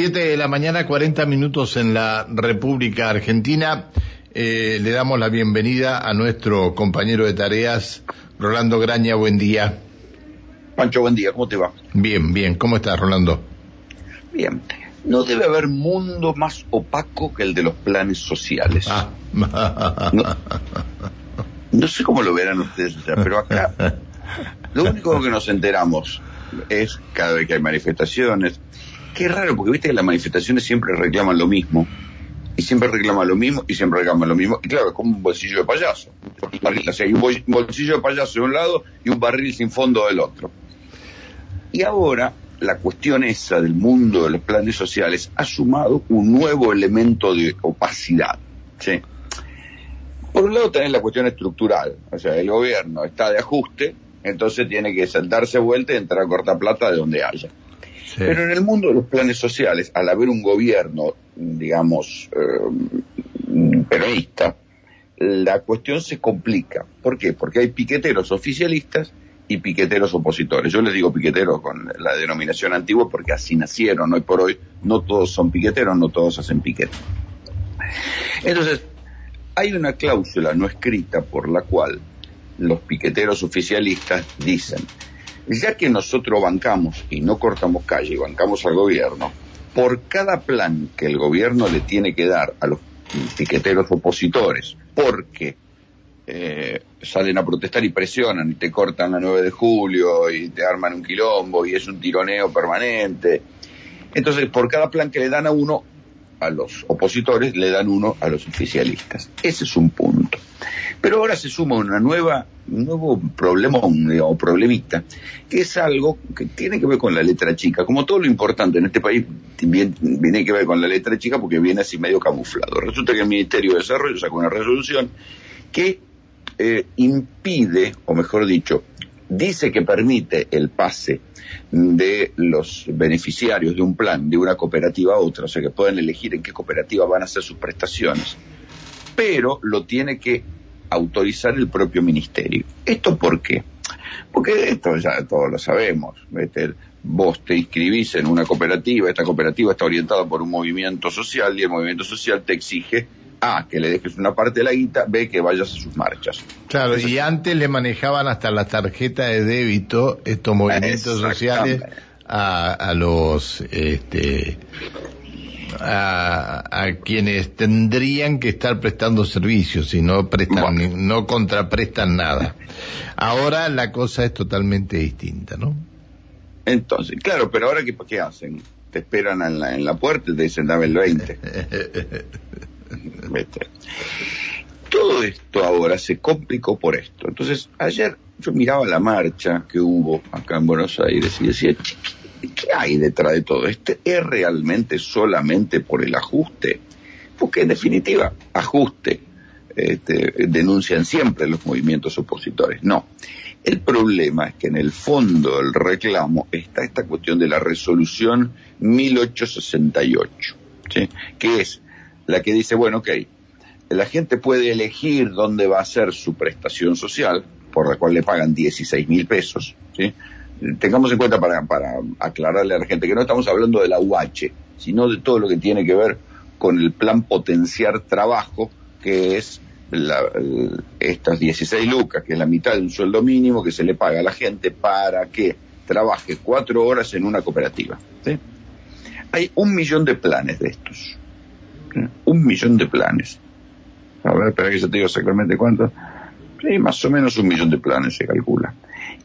Siete de la mañana, 40 minutos en la República Argentina. Eh, le damos la bienvenida a nuestro compañero de tareas, Rolando Graña. Buen día. Pancho, buen día. ¿Cómo te va? Bien, bien. ¿Cómo estás, Rolando? Bien. No debe haber mundo más opaco que el de los planes sociales. Ah. No, no sé cómo lo verán ustedes, pero acá lo único que nos enteramos es cada vez que hay manifestaciones, Qué raro, porque viste que las manifestaciones siempre reclaman lo mismo. Y siempre reclaman lo mismo y siempre reclaman lo mismo. Y claro, es como un bolsillo de payaso. O sea, hay un bolsillo de payaso de un lado y un barril sin fondo del otro. Y ahora, la cuestión esa del mundo de los planes sociales ha sumado un nuevo elemento de opacidad. Por un lado tenés la cuestión estructural, o sea, el gobierno está de ajuste, entonces tiene que darse vuelta y entrar a cortar plata de donde haya. Pero en el mundo de los planes sociales, al haber un gobierno, digamos, eh, peronista, la cuestión se complica. ¿Por qué? Porque hay piqueteros oficialistas y piqueteros opositores. Yo les digo piqueteros con la denominación antigua porque así nacieron. Hoy por hoy no todos son piqueteros, no todos hacen piquete. Entonces, hay una cláusula no escrita por la cual los piqueteros oficialistas dicen, ya que nosotros bancamos y no cortamos calle bancamos al gobierno, por cada plan que el gobierno le tiene que dar a los piqueteros opositores, porque eh, salen a protestar y presionan y te cortan la 9 de julio y te arman un quilombo y es un tironeo permanente. Entonces, por cada plan que le dan a uno, a los opositores, le dan uno a los oficialistas. Ese es un punto. Pero ahora se suma una nueva, un nuevo problema o problemita, que es algo que tiene que ver con la letra chica. Como todo lo importante en este país tiene que ver con la letra chica porque viene así medio camuflado. Resulta que el Ministerio de Desarrollo sacó una resolución que eh, impide, o mejor dicho, dice que permite el pase de los beneficiarios de un plan de una cooperativa a otra, o sea que pueden elegir en qué cooperativa van a hacer sus prestaciones, pero lo tiene que autorizar el propio ministerio. ¿Esto por qué? Porque esto ya todos lo sabemos. Vos te inscribís en una cooperativa, esta cooperativa está orientada por un movimiento social y el movimiento social te exige A, que le dejes una parte de la guita, B, que vayas a sus marchas. Claro, y antes le manejaban hasta la tarjeta de débito estos movimientos sociales a, a los este, a, quienes tendrían que estar prestando servicios y no prestan, no contraprestan nada. Ahora la cosa es totalmente distinta, ¿no? Entonces, claro, pero ahora qué, qué hacen? Te esperan en la, en la puerta y te dicen dame el 20. Todo esto ahora se complicó por esto. Entonces, ayer yo miraba la marcha que hubo acá en Buenos Aires y decía, ¿Qué hay detrás de todo esto? ¿Es realmente solamente por el ajuste? Porque en definitiva, ajuste este, denuncian siempre los movimientos opositores. No. El problema es que en el fondo del reclamo está esta cuestión de la resolución 1868, ¿sí? que es la que dice, bueno, ok, la gente puede elegir dónde va a ser su prestación social, por la cual le pagan 16 mil pesos, tengamos en cuenta para, para aclararle a la gente que no estamos hablando de la UH, sino de todo lo que tiene que ver con el plan potenciar trabajo, que es la, estas 16 lucas, que es la mitad de un sueldo mínimo que se le paga a la gente para que trabaje cuatro horas en una cooperativa. Hay un millón de planes de estos. Un millón de planes. A ver, espera que yo te digo exactamente cuánto. Sí, más o menos un millón de planes se calcula.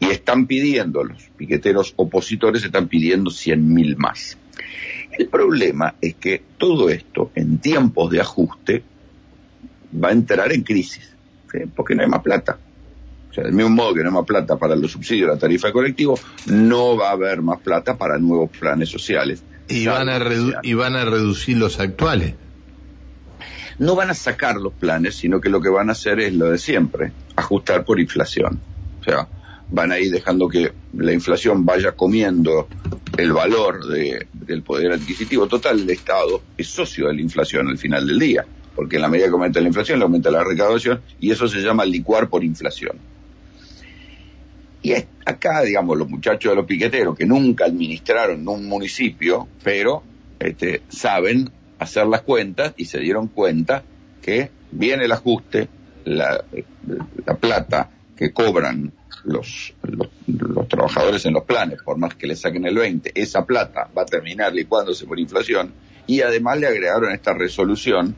Y están pidiendo, los piqueteros opositores están pidiendo 100.000 más. El problema es que todo esto, en tiempos de ajuste, va a entrar en crisis, porque no hay más plata. O sea, del mismo modo que no hay más plata para los subsidios de la tarifa de colectivo, no va a haber más plata para nuevos planes sociales. Y van, a y van a reducir los actuales. No van a sacar los planes, sino que lo que van a hacer es lo de siempre, ajustar por inflación. O sea, van a ir dejando que la inflación vaya comiendo el valor del poder adquisitivo total del Estado, es socio de la inflación al final del día, porque en la medida que aumenta la inflación, le aumenta la recaudación, y eso se llama licuar por inflación. Y acá, digamos, los muchachos de los piqueteros que nunca administraron un municipio, pero este, saben hacer las cuentas y se dieron cuenta que viene el ajuste, la, la plata que cobran los, los, trabajadores en los planes, por más que le saquen el 20, esa plata va a terminar licuándose por inflación y además le agregaron esta resolución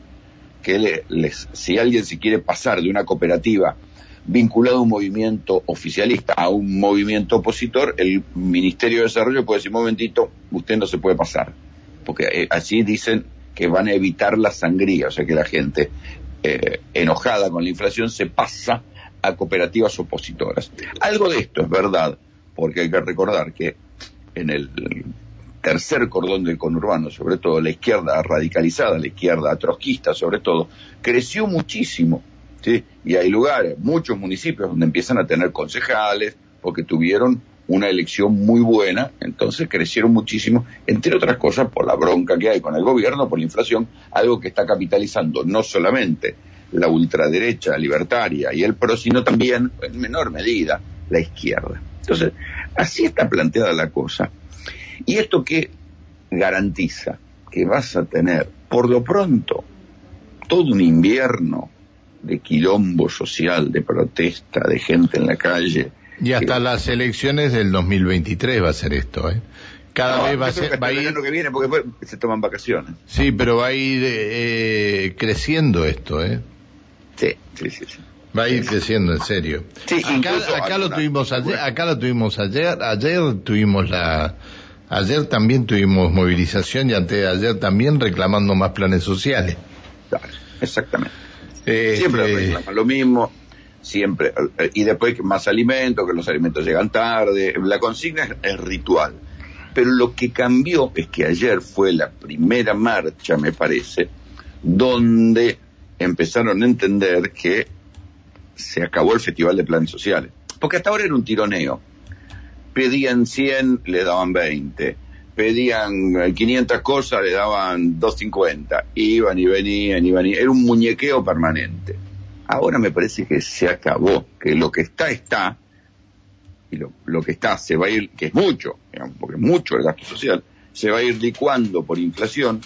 que les, si alguien se quiere pasar de una cooperativa vinculada a un movimiento oficialista a un movimiento opositor, el Ministerio de Desarrollo puede decir, momentito, usted no se puede pasar, porque eh, así dicen que van a evitar la sangría, o sea que la gente eh, enojada con la inflación se pasa a cooperativas opositoras. Algo de esto es verdad, porque hay que recordar que en el tercer cordón del conurbano, sobre todo la izquierda radicalizada, la izquierda trotskista sobre todo, creció muchísimo. ¿sí? Y hay lugares, muchos municipios donde empiezan a tener concejales, porque tuvieron una elección muy buena, entonces crecieron muchísimo, entre otras cosas por la bronca que hay con el gobierno, por la inflación, algo que está capitalizando no solamente la ultraderecha libertaria y el PRO, sino también, en menor medida, la izquierda. Entonces, así está planteada la cosa. ¿Y esto qué garantiza? Que vas a tener, por lo pronto, todo un invierno de quilombo social, de protesta, de gente en la calle. Y hasta las elecciones del 2023 va a ser esto, ¿eh? cada vez va a ser va ir que viene porque se toman vacaciones sí pero va a ir eh, creciendo esto eh Sí, sí, sí. Va a ir creciendo, en serio. Sí, acá, lo tuvimos ayer, acá lo tuvimos ayer, ayer tuvimos la, ayer también tuvimos movilización y antes de ayer también reclamando más planes sociales. exactamente. Este, siempre reclaman lo mismo, siempre, y después más alimentos, que los alimentos llegan tarde, la consigna es, ritual. Pero lo que cambió es que ayer fue la primera marcha, me parece, donde empezaron a entender que se acabó el Festival de Planes Sociales. Porque hasta ahora era un tironeo. Pedían 100, le daban 20. Pedían 500 cosas, le daban 250. Iban y venían, iban y Era un muñequeo permanente. Ahora me parece que se acabó, que lo que está, está, y lo, lo que está se va a ir, que es mucho, porque es mucho el gasto social, se va a ir licuando por inflación,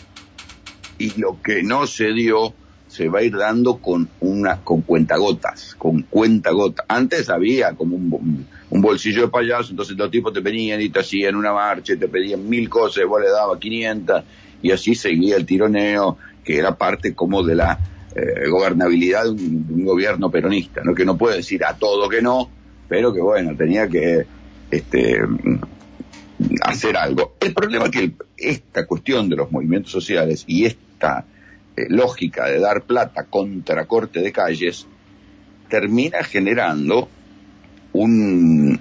y lo que no se dio se va a ir dando con una con cuentagotas, con cuentagotas. Antes había como un, bolsillo de payaso, entonces los tipos te venían y te hacían una marcha te pedían mil cosas, vos le dabas 500 y así seguía el tironeo, que era parte como de la eh, gobernabilidad de un, gobierno peronista, ¿no? que no puede decir a todo que no, pero que bueno, tenía que este, hacer algo. El problema es que esta cuestión de los movimientos sociales y esta eh, lógica de dar plata contra corte de calles termina generando un,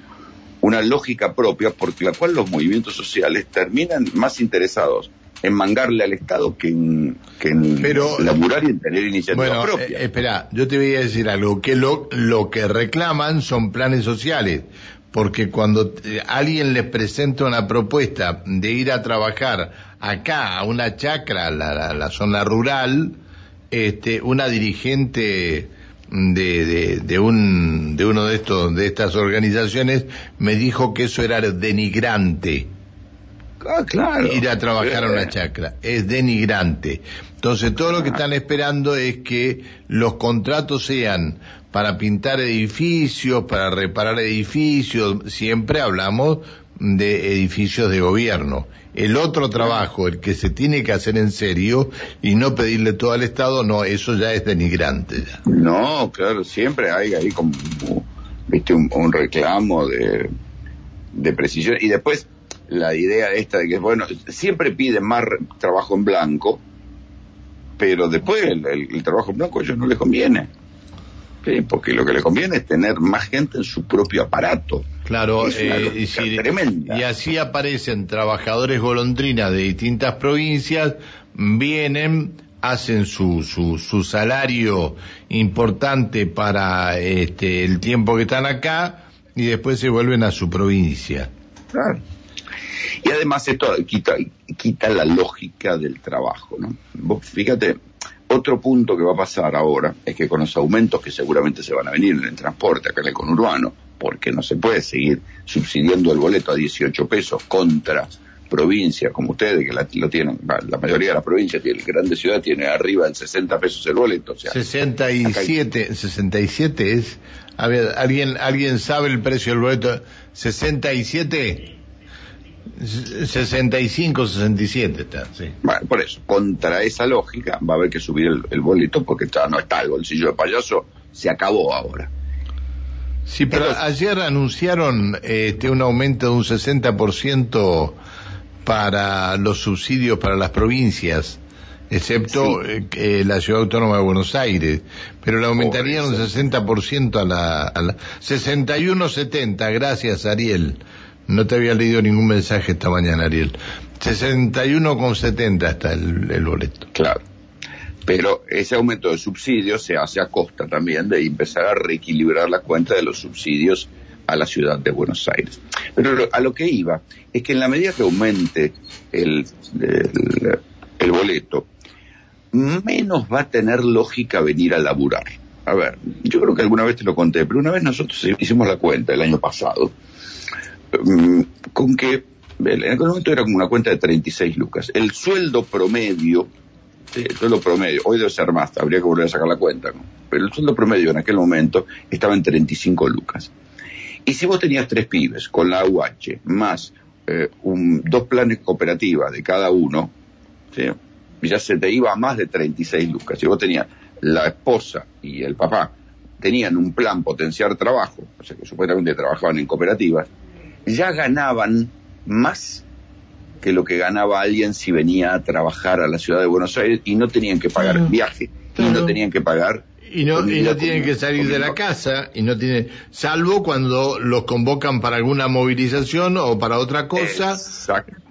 una lógica propia por la cual los movimientos sociales terminan más interesados en mangarle al Estado que en, que en laburar y en tener iniciativa bueno, propia. Eh, espera, yo te voy a decir algo, que lo, lo que reclaman son planes sociales, porque cuando eh, alguien les presenta una propuesta de ir a trabajar acá a una chacra, la, la, zona rural, este, una dirigente de, de, de, un, de uno de estos, de estas organizaciones me dijo que eso era denigrante. Ah, claro. Ir a trabajar a una chacra. Es denigrante. Entonces, todo lo que están esperando es que los contratos sean para pintar edificios, para reparar edificios. Siempre hablamos de edificios de gobierno. El otro trabajo, el que se tiene que hacer en serio y no pedirle todo al Estado, no, eso ya es denigrante. No, claro, siempre hay ahí como, viste, un, reclamo de, de precisión. Y después la idea esta de que, bueno, siempre piden más trabajo en blanco, pero después el, trabajo en blanco a ellos no les conviene. porque lo que le conviene es tener más gente en su propio aparato. Claro, eh, y, así aparecen trabajadores golondrinas de distintas provincias, vienen, hacen su, su, su salario importante para este, el tiempo que están acá y después se vuelven a su provincia. Claro. Y además esto quita, quita la lógica del trabajo, ¿no? Vos fíjate, otro punto que va a pasar ahora es que con los aumentos que seguramente se van a venir en el transporte acá en el conurbano, porque no se puede seguir subsidiando el boleto a 18 pesos contra provincias como ustedes, que lo tienen, la mayoría de las provincias, tiene, grandes ciudades, tiene arriba en 60 pesos el boleto. O sea, 67, 67 es, a ver, ¿alguien, ¿alguien sabe el precio del boleto? 67 65, 67 está, sí. Bueno, por eso, contra esa lógica va a haber que subir el, boleto porque no está el bolsillo de payaso, se acabó ahora. Sí, pero ayer anunciaron este, un aumento de un 60% para los subsidios para las provincias, excepto eh, la Ciudad Autónoma de Buenos Aires, pero le aumentarían un 60% a la, a la 61-70, gracias Ariel. No te había leído ningún mensaje esta mañana, Ariel. 61,70 está el, el boleto. Claro. Pero ese aumento de subsidios se hace a costa también de empezar a reequilibrar la cuenta de los subsidios a la ciudad de Buenos Aires. Pero a lo que iba es que en la medida que aumente el, el, boleto, menos va a tener lógica venir a laburar. A ver, yo creo que alguna vez te lo conté, pero una vez nosotros hicimos la cuenta el año pasado, mm, con que en aquel momento era como una cuenta de 36 lucas. El sueldo promedio el sueldo promedio, hoy debe ser más, habría que volver a sacar la cuenta, pero el sueldo promedio en aquel momento estaba en 35 lucas. Y si vos tenías tres pibes con la UH más eh, dos planes cooperativas de cada uno, ya se te iba a más de 36 lucas. Si vos tenías la esposa y el papá tenían un plan potenciar trabajo, o sea que supuestamente trabajaban en cooperativas, ya ganaban más que lo que ganaba alguien si venía a trabajar a la ciudad de Buenos Aires y no tenían que pagar viaje y no tenían que pagar y no, y no tienen que salir de la casa y no tienen salvo cuando los convocan para alguna movilización o para otra cosa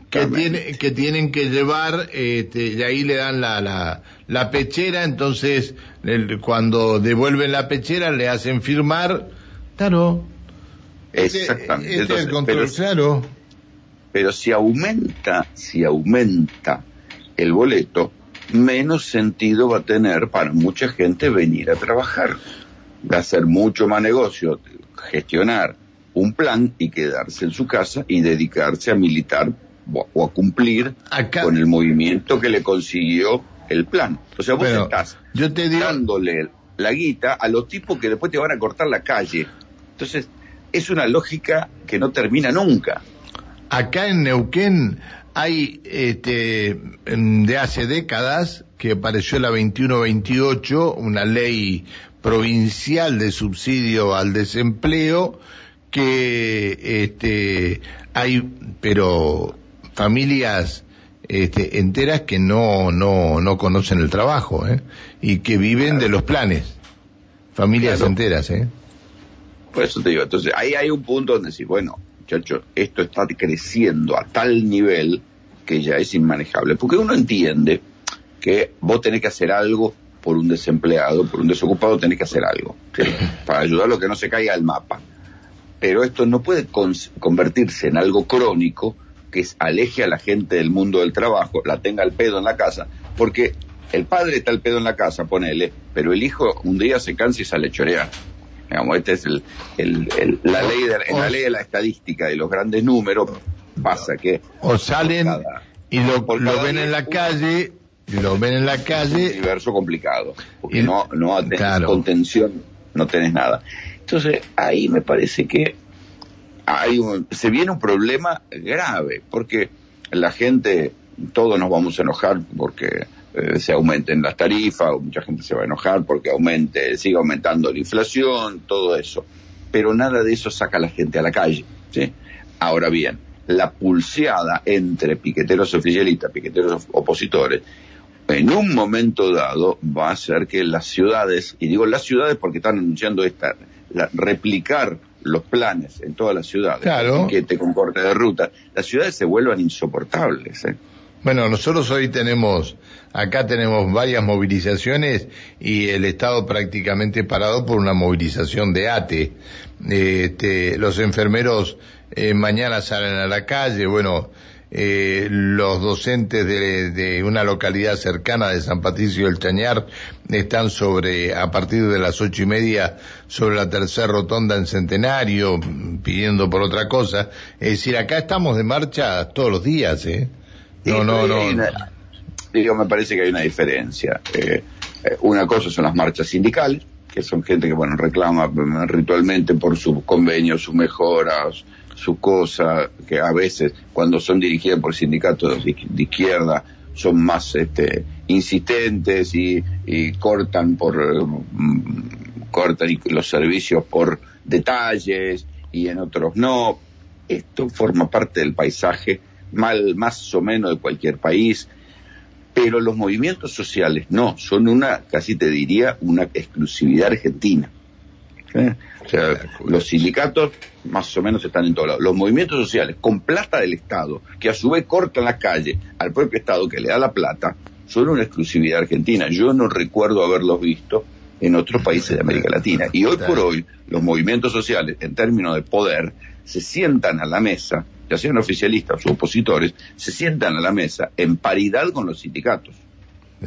que tiene, que tienen que llevar este, y ahí le dan la, la, la pechera entonces cuando devuelven la pechera le hacen firmar claro exactamente este, el control claro pero si aumenta, si aumenta el boleto, menos sentido va a tener para mucha gente venir a trabajar. Va a ser mucho más negocio gestionar un plan y quedarse en su casa y dedicarse a militar o a cumplir con el movimiento que le consiguió el plan. O sea, vos estás yo te dándole la guita a los tipos que después te van a cortar la calle. Entonces, es una lógica que no termina nunca. Acá en Neuquén hay este, de hace décadas que apareció la 2128, una ley provincial de subsidio al desempleo que este, hay, pero familias este, enteras que no, no, no conocen el trabajo ¿eh? y que viven de los planes. Familias enteras, ¿eh? Por eso te digo, entonces ahí hay un punto donde sí, bueno, muchachos, esto está creciendo a tal nivel que ya es inmanejable. Porque uno entiende que vos tenés que hacer algo por un desempleado, por un desocupado, tenés que hacer algo, para ayudarlo a que no se caiga el mapa. Pero esto no puede convertirse en algo crónico que aleje a la gente del mundo del trabajo, la tenga el pedo en la casa, porque el padre está el pedo en la casa, ponele, pero el hijo un día se cansa y sale a chorear. Digamos, esta es el, la, ley de, la ley de la estadística de los grandes números. Pasa que. O salen y lo, ven en la calle y lo ven en la calle. Un universo complicado. Porque no, no tenés contención, no tenés nada. Entonces, ahí me parece que hay se viene un problema grave. Porque la gente, todos nos vamos a enojar porque eh, se aumenten las tarifas, mucha gente se va a enojar porque aumente, siga aumentando la inflación, todo eso. Pero nada de eso saca a la gente a la calle. ¿sí? Ahora bien, la pulseada entre piqueteros oficialistas, piqueteros opositores, en un momento dado va a hacer que las ciudades, y digo las ciudades porque están anunciando esta, replicar los planes en todas las ciudades, que te comporte de ruta, las ciudades se vuelvan insoportables. ¿eh? Bueno, nosotros hoy tenemos, acá tenemos varias movilizaciones y el Estado prácticamente parado por una movilización de ATE. Este, los enfermeros eh, mañana salen a la calle, bueno, eh, los docentes de, una localidad cercana de San Patricio del Chañar están sobre, a partir de las ocho y media, sobre la tercera rotonda en Centenario, pidiendo por otra cosa. Es decir, acá estamos de marcha todos los días, ¿eh? No, no, no. digo, me parece que hay una diferencia. Eh, eh, una cosa son las marchas sindicales, que son gente que, bueno, reclama ritualmente por sus convenios, sus mejoras, su cosa, que a veces cuando son dirigidas por sindicatos de, izquierda son más este, insistentes y, cortan por mm, cortan los servicios por detalles y en otros no. Esto forma parte del paisaje mal, más o menos de cualquier país, pero los movimientos sociales no, son una, casi te diría, una exclusividad argentina. ¿Eh? O sea, los sindicatos más o menos están en todos lados. Los movimientos sociales con plata del Estado, que a su vez cortan la calle al propio Estado que le da la plata, son una exclusividad argentina. Yo no recuerdo haberlos visto en otros países de América Latina. Y hoy por hoy, los movimientos sociales, en términos de poder, se sientan a la mesa, ya sean oficialistas o opositores, se sientan a la mesa en paridad con los sindicatos.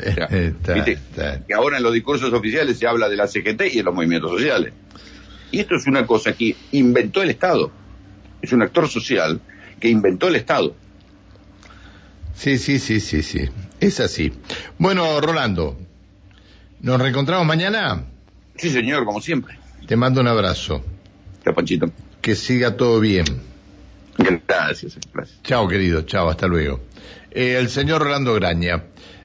Que ahora en los discursos oficiales se habla de la CGT y de los movimientos sociales. Y esto es una cosa que inventó el Estado. Es un actor social que inventó el Estado. Sí, sí, sí, sí, sí. Es así. Bueno, Rolando, ¿nos reencontramos mañana? Sí, señor, como siempre. Te mando un abrazo. Chao, Panchito. Que siga todo bien. Gracias, gracias. Chao, querido. Chao, hasta luego. Eh, el señor Rolando Graña.